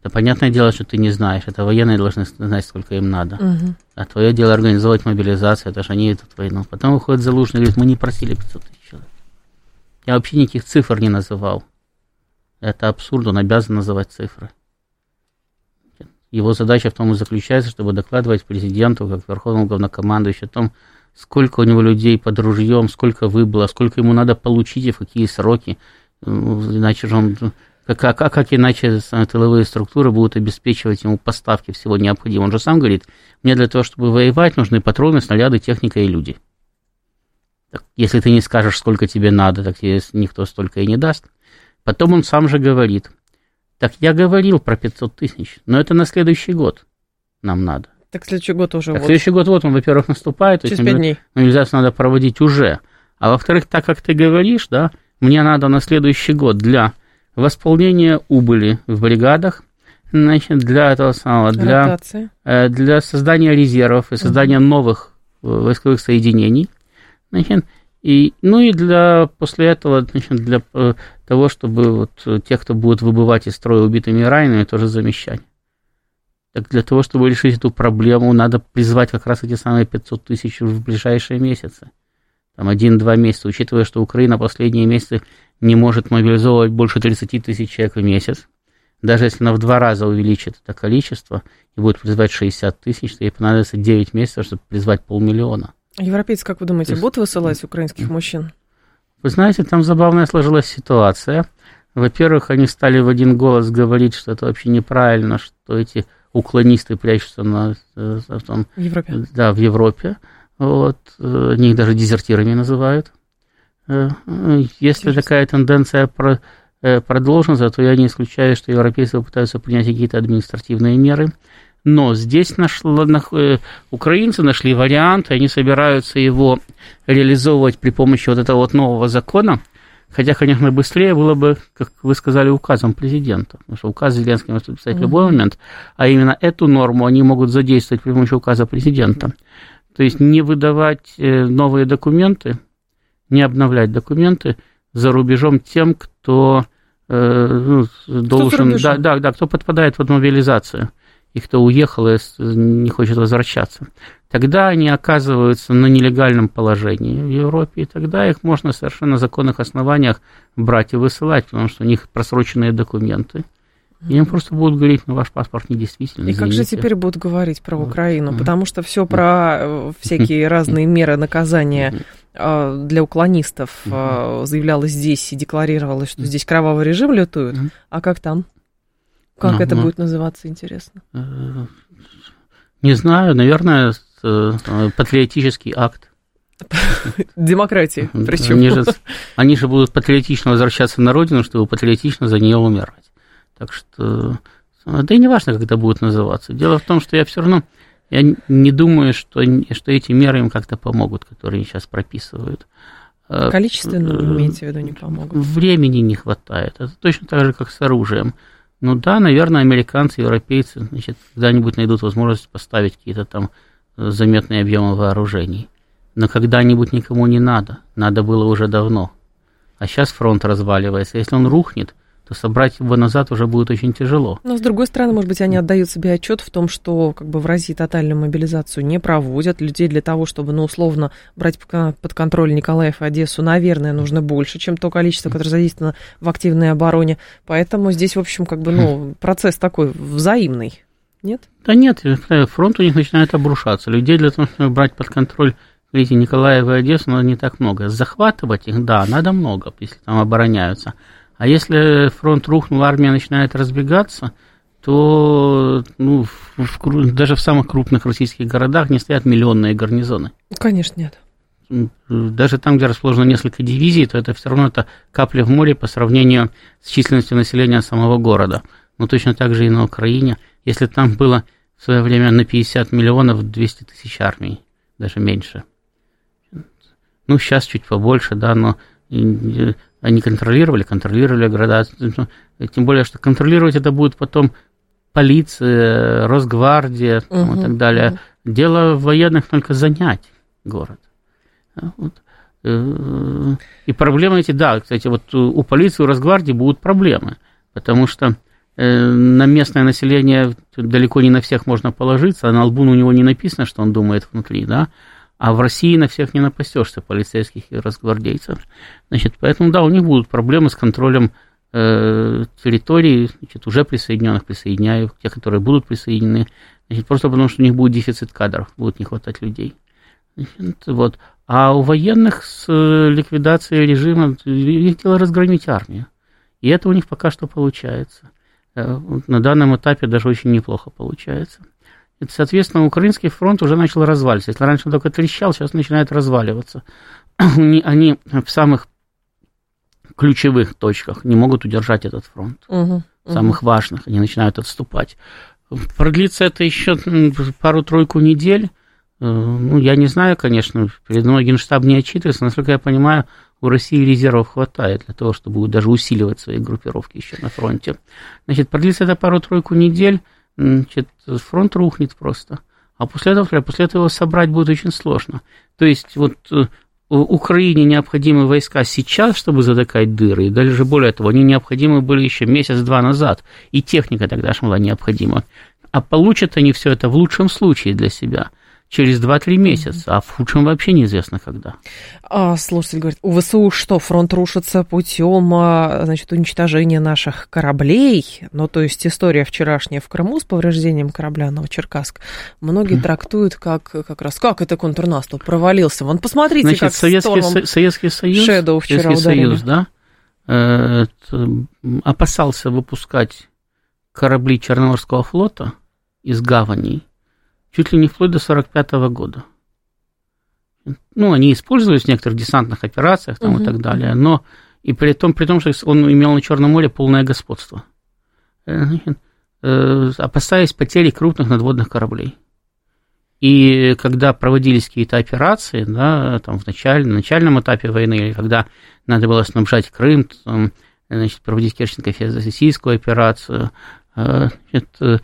Да понятное дело, что ты не знаешь. Это военные должны знать, сколько им надо. Угу. А твое дело организовать мобилизацию, это же они идут войну. Потом выходит Залужный и говорит, мы не просили 500 тысяч человек. Я вообще никаких цифр не называл. Это абсурд, он обязан называть цифры. Его задача в том и заключается, чтобы докладывать президенту, как верховному главнокомандующему, о том, сколько у него людей под ружьем, сколько выбыло, сколько ему надо получить и в какие сроки. Иначе же он как, как, как иначе тыловые структуры будут обеспечивать ему поставки всего необходимого? Он же сам говорит, мне для того, чтобы воевать, нужны патроны, снаряды, техника и люди. Так, если ты не скажешь, сколько тебе надо, так тебе никто столько и не даст. Потом он сам же говорит, так я говорил про 500 тысяч, но это на следующий год нам надо. Так следующий год уже так вот. следующий год вот он, во-первых, наступает. Через 5 дней. Мобилизацию надо проводить уже. А во-вторых, так как ты говоришь, да, мне надо на следующий год для восполнение убыли в бригадах, значит, для этого самого, для, э, для создания резервов и создания угу. новых э, войсковых соединений, значит, и, ну и для, после этого, значит, для э, того, чтобы вот тех, кто будет выбывать из строя убитыми и ранеными, тоже замещать. Так для того, чтобы решить эту проблему, надо призвать как раз эти самые 500 тысяч в ближайшие месяцы. Там один-два месяца, учитывая, что Украина последние месяцы не может мобилизовывать больше 30 тысяч человек в месяц, даже если она в два раза увеличит это количество и будет призвать 60 тысяч, то ей понадобится 9 месяцев, чтобы призвать полмиллиона. Европейцы, как вы думаете, есть... будут высылать украинских мужчин? Вы знаете, там забавная сложилась ситуация. Во-первых, они стали в один голос говорить, что это вообще неправильно, что эти уклонисты прячутся на, э, в, том, в Европе. Да, в Европе. Вот. Они их даже дезертирами называют. Э, если такая тенденция продолжится, то я не исключаю, что европейцы попытаются принять какие-то административные меры. Но здесь нашло, украинцы нашли вариант, и они собираются его реализовывать при помощи вот этого вот нового закона – Хотя, конечно, быстрее было бы, как вы сказали, указом президента. Потому что указ Зеленский может подписать в любой момент, а именно эту норму они могут задействовать при помощи указа президента. То есть не выдавать э, новые документы, не обновлять документы за рубежом тем, кто, э, ну, должен, да, да, да, кто подпадает под мобилизацию и кто уехал и не хочет возвращаться. Тогда они оказываются на нелегальном положении в Европе, и тогда их можно совершенно законных основаниях брать и высылать, потому что у них просроченные документы. И им просто будут говорить, ну, ваш паспорт недействительный. И как же теперь будут говорить про Украину? Потому что все про э, всякие разные меры наказания э, для уклонистов э, заявлялось здесь и декларировалось, что здесь кровавый режим лютует. А как там? Как ну, это ну, будет называться, интересно? Не знаю, наверное, патриотический акт. <laughs> Демократии, причем. Они же, они же будут патриотично возвращаться на родину, чтобы патриотично за нее умирать. Так что, да и не важно, как это будет называться. Дело в том, что я все равно, я не думаю, что, что эти меры им как-то помогут, которые сейчас прописывают. Э, Количественно, имеете в виду, не помогут? Времени не хватает. Это точно так же, как с оружием. Ну да, наверное, американцы, европейцы, значит, когда-нибудь найдут возможность поставить какие-то там э, заметные объемы вооружений. Но когда-нибудь никому не надо. Надо было уже давно. А сейчас фронт разваливается. Если он рухнет, то собрать его назад уже будет очень тяжело. Но, с другой стороны, может быть, они отдают себе отчет в том, что как бы в России тотальную мобилизацию не проводят. Людей для того, чтобы, ну, условно, брать под контроль Николаев и Одессу, наверное, нужно больше, чем то количество, которое задействовано в активной обороне. Поэтому здесь, в общем, как бы, ну, процесс такой взаимный. Нет? Да нет, фронт у них начинает обрушаться. Людей для того, чтобы брать под контроль Видите, Николаева и Одессу надо не так много. Захватывать их, да, надо много, если там обороняются. А если фронт рухнул, армия начинает разбегаться, то ну, в, в, даже в самых крупных российских городах не стоят миллионные гарнизоны. Конечно, нет. Даже там, где расположено несколько дивизий, то это все равно это капля в море по сравнению с численностью населения самого города. Но точно так же и на Украине. Если там было в свое время на 50 миллионов 200 тысяч армий, даже меньше. Ну, сейчас чуть побольше, да, но они контролировали, контролировали города. Тем более, что контролировать это будет потом полиция, Росгвардия угу, и так далее. Угу. Дело военных только занять город. Вот. Э, и проблемы эти, да, кстати, вот у полиции, у Росгвардии будут проблемы, потому что э, на местное население далеко не на всех можно положиться, а на лбу у него не написано, что он думает внутри, да, а в России на всех не напасешься, полицейских и разгвардейцев. Значит, поэтому, да, у них будут проблемы с контролем э, территорий, значит, уже присоединенных, присоединяю, те, которые будут присоединены, значит, просто потому, что у них будет дефицит кадров, будет не хватать людей. Значит, вот. А у военных с э, ликвидацией режима их дело разгромить армию. И это у них пока что получается. Э, на данном этапе даже очень неплохо получается. Это, соответственно, украинский фронт уже начал разваливаться. Если раньше он только трещал, сейчас начинает разваливаться. <clears throat> Они в самых ключевых точках не могут удержать этот фронт. Угу, самых важных. Они начинают отступать. Продлится это еще пару-тройку недель. Э, ну, я не знаю, конечно, перед мной Генштаб не отчитывается. Насколько я понимаю, у России резервов хватает для того, чтобы даже усиливать свои группировки еще на фронте. Значит, продлится это пару-тройку недель значит, фронт рухнет просто. А после этого, после этого собрать будет очень сложно. То есть вот э, Украине необходимы войска сейчас, чтобы затыкать дыры, и даже более того, они необходимы были еще месяц-два назад, и техника тогда же была необходима. А получат они все это в лучшем случае для себя через 2-3 месяца, а в худшем вообще неизвестно когда. А, слушатель говорит, у ВСУ что, фронт рушится путем а, значит, уничтожения наших кораблей? Ну, то есть история вчерашняя в Крыму с повреждением корабля Новочеркасск многие mm. трактуют как как раз, как это контрнаступ провалился. Вон, посмотрите, Значит, как Советский, Со, Советский Союз, Shadow вчера Советский Союз, да, э, опасался выпускать корабли Черноморского флота из гаваней чуть ли не вплоть до 45 года. Ну, они использовались в некоторых десантных операциях там, угу. и так далее, но и при том, при том, что он имел на Черном море полное господство, э, э, опасаясь потери крупных надводных кораблей. И когда проводились какие-то операции, да, там в начале, на начальном этапе войны, или когда надо было снабжать Крым, там, значит, проводить Керченко-Феодосийскую операцию, э, значит,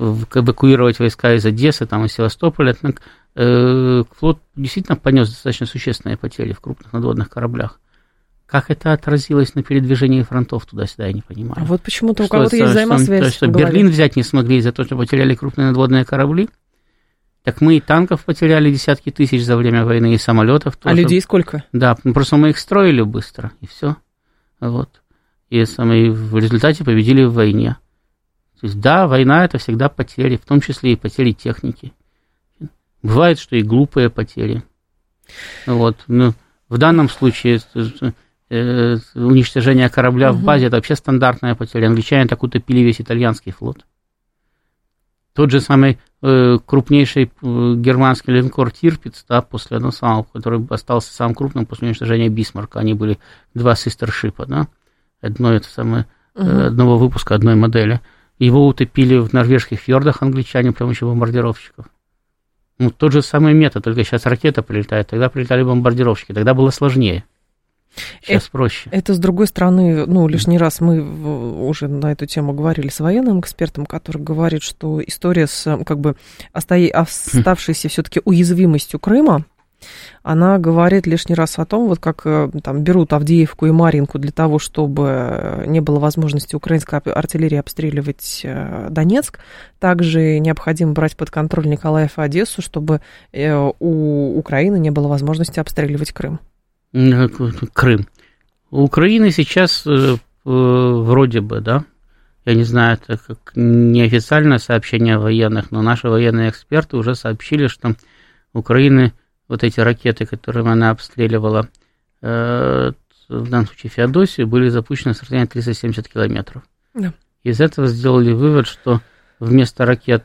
эвакуировать войска из Одессы, там, из Севастополя, так, э, флот действительно понес достаточно существенные потери в крупных надводных кораблях. Как это отразилось на передвижении фронтов туда-сюда, я не понимаю. А вот почему-то у кого-то есть взаимосвязь. То, что Берлин взять не смогли из-за того, что потеряли крупные надводные корабли, так мы и танков потеряли десятки тысяч за время войны, и самолетов а тоже. А людей сколько? Да, просто мы их строили быстро, и все. Вот. И, самые, в результате победили в войне. То есть, да, война это всегда потери, в том числе и потери техники. Бывает, что и глупые потери. Вот. Но в данном случае э, уничтожение корабля угу. в базе это вообще стандартная потеря. Англичане так утопили весь итальянский флот. Тот же самый э, крупнейший э, германский линкор Тирпиц, да, после одного самого, который остался самым крупным после уничтожения Бисмарка, они были два систершипа, да, одно это самое, угу. одного выпуска одной модели. Его утопили в норвежских фьордах англичане при помощи бомбардировщиков. Ну, тот же самый метод, только сейчас ракета прилетает, тогда прилетали бомбардировщики, тогда было сложнее. Сейчас это, проще. Это, с другой стороны, ну, лишний раз мы уже на эту тему говорили с военным экспертом, который говорит, что история с, как бы, оставшейся все-таки уязвимостью Крыма, она говорит лишний раз о том, вот как э, там берут Авдеевку и Маринку для того, чтобы не было возможности украинской артиллерии обстреливать э, Донецк. Также необходимо брать под контроль Николаев и Одессу, чтобы э, у Украины не было возможности обстреливать Крым. Крым. У Украины сейчас вроде бы, да, я не знаю, это как неофициальное сообщение военных, но наши военные эксперты уже сообщили, что Украины вот эти ракеты, которыми она обстреливала, э, в данном случае Феодосию, были запущены с расстояния 370 километров. Да. Из этого сделали вывод, что вместо ракет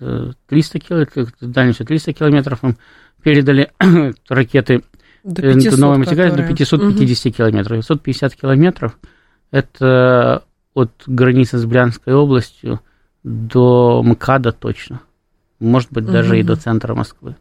300 километров, дальностью 300 километров им передали <coughs> ракеты до 500, э, новой материале до 550 угу. километров. 550 километров – это от границы с Брянской областью до МКАДа точно. Может быть, даже угу. и до центра Москвы.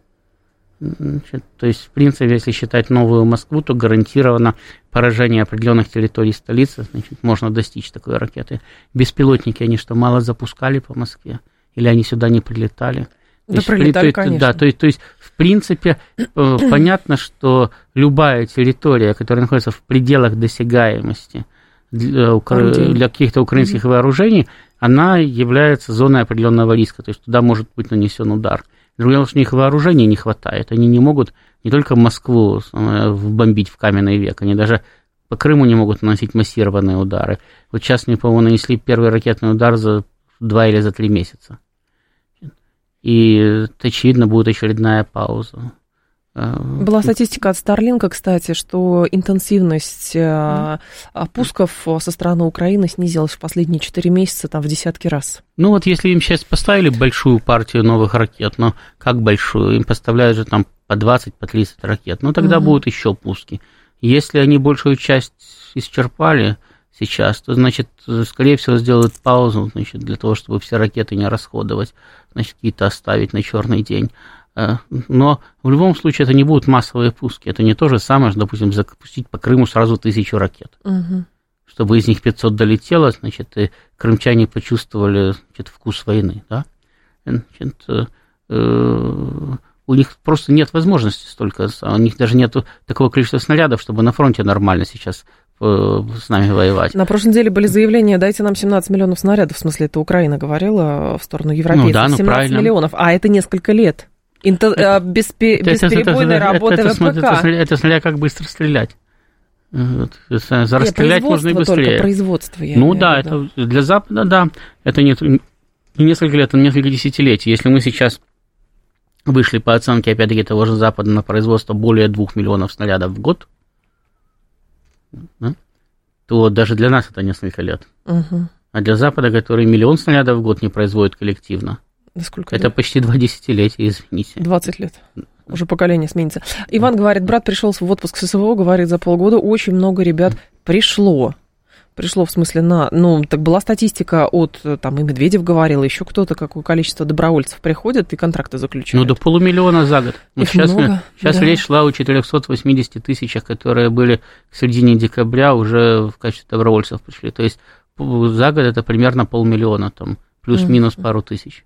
Значит, то есть, в принципе, если считать новую Москву, то гарантированно поражение определенных территорий столицы, значит, можно достичь такой ракеты. Беспилотники, они что, мало запускали по Москве? Или они сюда не прилетали? Да, есть, прилетали, то, конечно. Да, то то есть, в принципе, э, <clears throat> понятно, что любая территория, которая находится в пределах досягаемости для, для каких-то украинских mm-hmm. вооружений, она является зоной определенного риска, то есть туда может быть нанесен удар. Другое дело, что у них вооружения не хватает. Они не могут не только Москву бомбить в каменный век, они даже по Крыму не могут наносить массированные удары. Вот сейчас мне, по-моему, нанесли первый ракетный удар за два или за три месяца. И, очевидно, будет очередная пауза. А, Была статистика от Старлинка, кстати, что интенсивность mm. пусков со стороны Украины снизилась в последние 4 месяца там, в десятки раз. Ну вот если им сейчас поставили большую партию новых ракет, но как большую? Им поставляют же там по 20, по 30 ракет, ну тогда mm будут еще пуски. Если они большую часть исчерпали сейчас, то, значит, скорее всего, сделают паузу, значит, для того, чтобы все ракеты не расходовать, значит, какие-то оставить на черный день. Э, но в любом случае это не будут массовые пуски. Это не то же самое, что, допустим, запустить по Крыму сразу тысячу ракет. Угу. Чтобы из них 500 долетело, значит, и крымчане почувствовали значит, вкус войны. Да? Значит, э, э, у них просто нет возможности столько, у них даже нет такого количества снарядов, чтобы на фронте нормально сейчас с нами воевать. На прошлой неделе были заявления, дайте нам 17 миллионов снарядов, в смысле, это Украина говорила в сторону европейцев. Ну, да, ну, 17 правильно. миллионов, а это несколько лет. Интер, это, беспе, бесперебойной это, работы это, это, ВПК. Это, это смотря как быстро стрелять. Вот. Расстрелять можно и быстрее. Только производство, я ну да, это для Запада, да, это нет, не несколько лет, а несколько десятилетий. Если мы сейчас вышли по оценке, опять-таки, того же Запада на производство более двух миллионов снарядов в год, да, то даже для нас это несколько лет. Угу. А для Запада, который миллион снарядов в год не производит коллективно, Сколько это лет? почти два десятилетия, извините. 20 лет. Уже поколение сменится. Иван говорит, брат пришел в отпуск с СВО, говорит, за полгода очень много ребят пришло пришло в смысле на... Ну, так была статистика от, там, и Медведев говорил, еще кто-то, какое количество добровольцев приходит и контракты заключают. Ну, до полумиллиона за год. Ну, сейчас много, сейчас да. речь шла о 480 тысячах, которые были к середине декабря уже в качестве добровольцев пришли. То есть за год это примерно полмиллиона, там, плюс-минус пару тысяч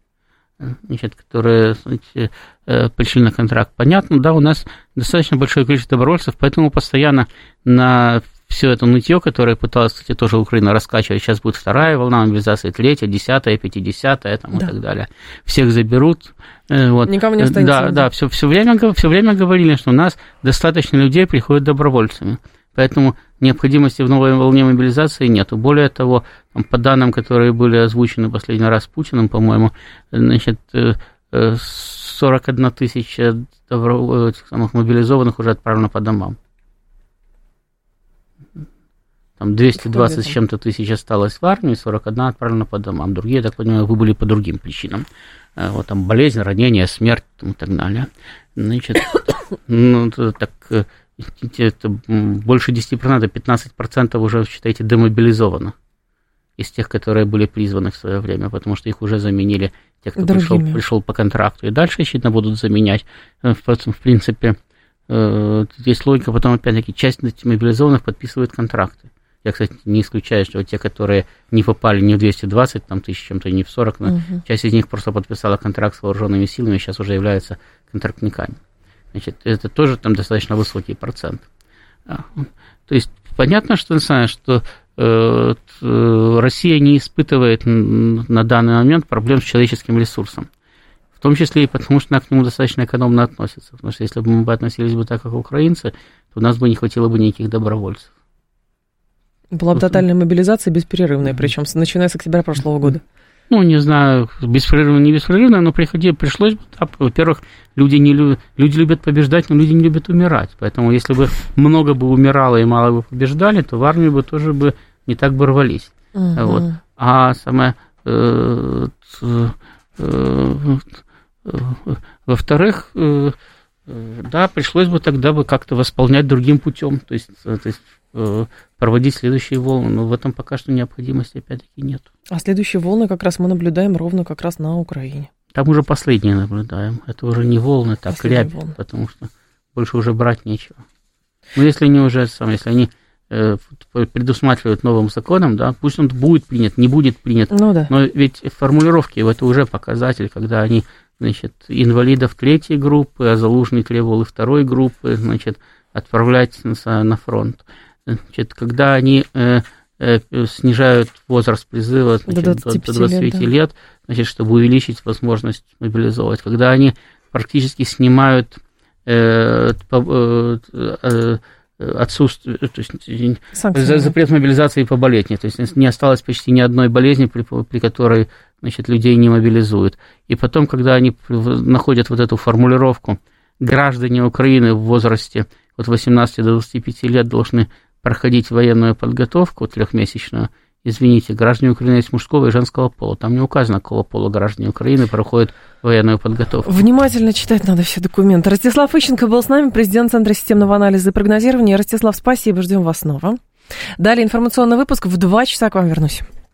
значит, которые знаете, э, пришли на контракт. Понятно, да, у нас достаточно большое количество добровольцев, поэтому постоянно на все это нытье, которое пыталась, кстати, тоже Украина раскачивать. Сейчас будет вторая волна мобилизации, третья, десятая, пятидесятая там, да. и так далее. Всех заберут. Э, вот. Никого не останется. Да, да, все, все, время, все время говорили, что у нас достаточно людей приходят добровольцами. Поэтому необходимости в новой волне мобилизации нету. Более того, по данным, которые были озвучены последний раз Путиным, по-моему, значит, 41 э, тысяча этих самых мобилизованных уже отправлено по домам. Там 220 с чем-то тысяч осталось в армии, 41 отправлена по домам. Другие, я так понимаю, вы были по другим причинам. Э, вот там болезнь, ранение, смерть и так далее. Значит, <coughs> ну, так, э, это больше 10%, 15% уже, считайте, демобилизовано из тех, которые были призваны в свое время, потому что их уже заменили те, кто пришел, пришел по контракту. И дальше, естественно, будут заменять. Э, в принципе, есть логика, потом, опять-таки, часть мобилизованных подписывает контракты. Я, кстати, не исключаю, что те, которые не попали ни в 220 там, тысяч чем-то, ни в 40, но угу. часть из них просто подписала контракт с вооруженными силами, сейчас уже являются контрактниками. Значит, это тоже там достаточно высокий процент. А, то есть понятно, что, что э, Россия не испытывает на данный момент проблем с человеческим ресурсом. В том числе и потому, что она к нему достаточно экономно относится. Потому что если бы мы относились бы так, как украинцы, то у нас бы не хватило бы никаких добровольцев. Была бы тотальная мобилизация беспрерывная, причем начиная с октября прошлого года. Ну, не знаю, беспрерывно, не беспрерывно, но приходи, пришлось бы, да, во-первых, люди, не любят, люди любят побеждать, но люди не любят умирать. Поэтому если бы много бы умирало и мало бы побеждали, то в армию бы тоже бы не так бы рвались. Угу. Вот. А самое... Э, э, э, во-вторых, э, э, да, пришлось бы тогда бы как-то восполнять другим путем. То есть, то есть Э, проводить следующие волны, но в этом пока что необходимости опять-таки нет. А следующие волны как раз мы наблюдаем ровно как раз на Украине. Там уже последние наблюдаем. Это уже не волны, так Последние рябь, волны. потому что больше уже брать нечего. Но если они уже, сам, если они э, предусматривают новым законом, да, пусть он будет принят, не будет принят, ну, да. но ведь формулировки это уже показатель, когда они, значит, инвалидов третьей группы, а залужный требовал и второй группы, значит, отправлять на, на фронт. Значит, когда они э, э, снижают возраст призыва значит, до 25, до 25 лет, лет значит, чтобы увеличить возможность мобилизовать. Когда они практически снимают э, э, э, отсутствие, то есть Санкции. запрет мобилизации по болезни. То есть не осталось почти ни одной болезни, при, при которой значит, людей не мобилизуют. И потом, когда они находят вот эту формулировку, граждане Украины в возрасте от 18 до 25 лет должны проходить военную подготовку трехмесячную, извините, граждане Украины есть мужского и женского пола. Там не указано, какого пола граждане Украины проходят военную подготовку. Внимательно читать надо все документы. Ростислав Ищенко был с нами, президент Центра системного анализа и прогнозирования. Ростислав, спасибо, ждем вас снова. Далее информационный выпуск. В два часа к вам вернусь.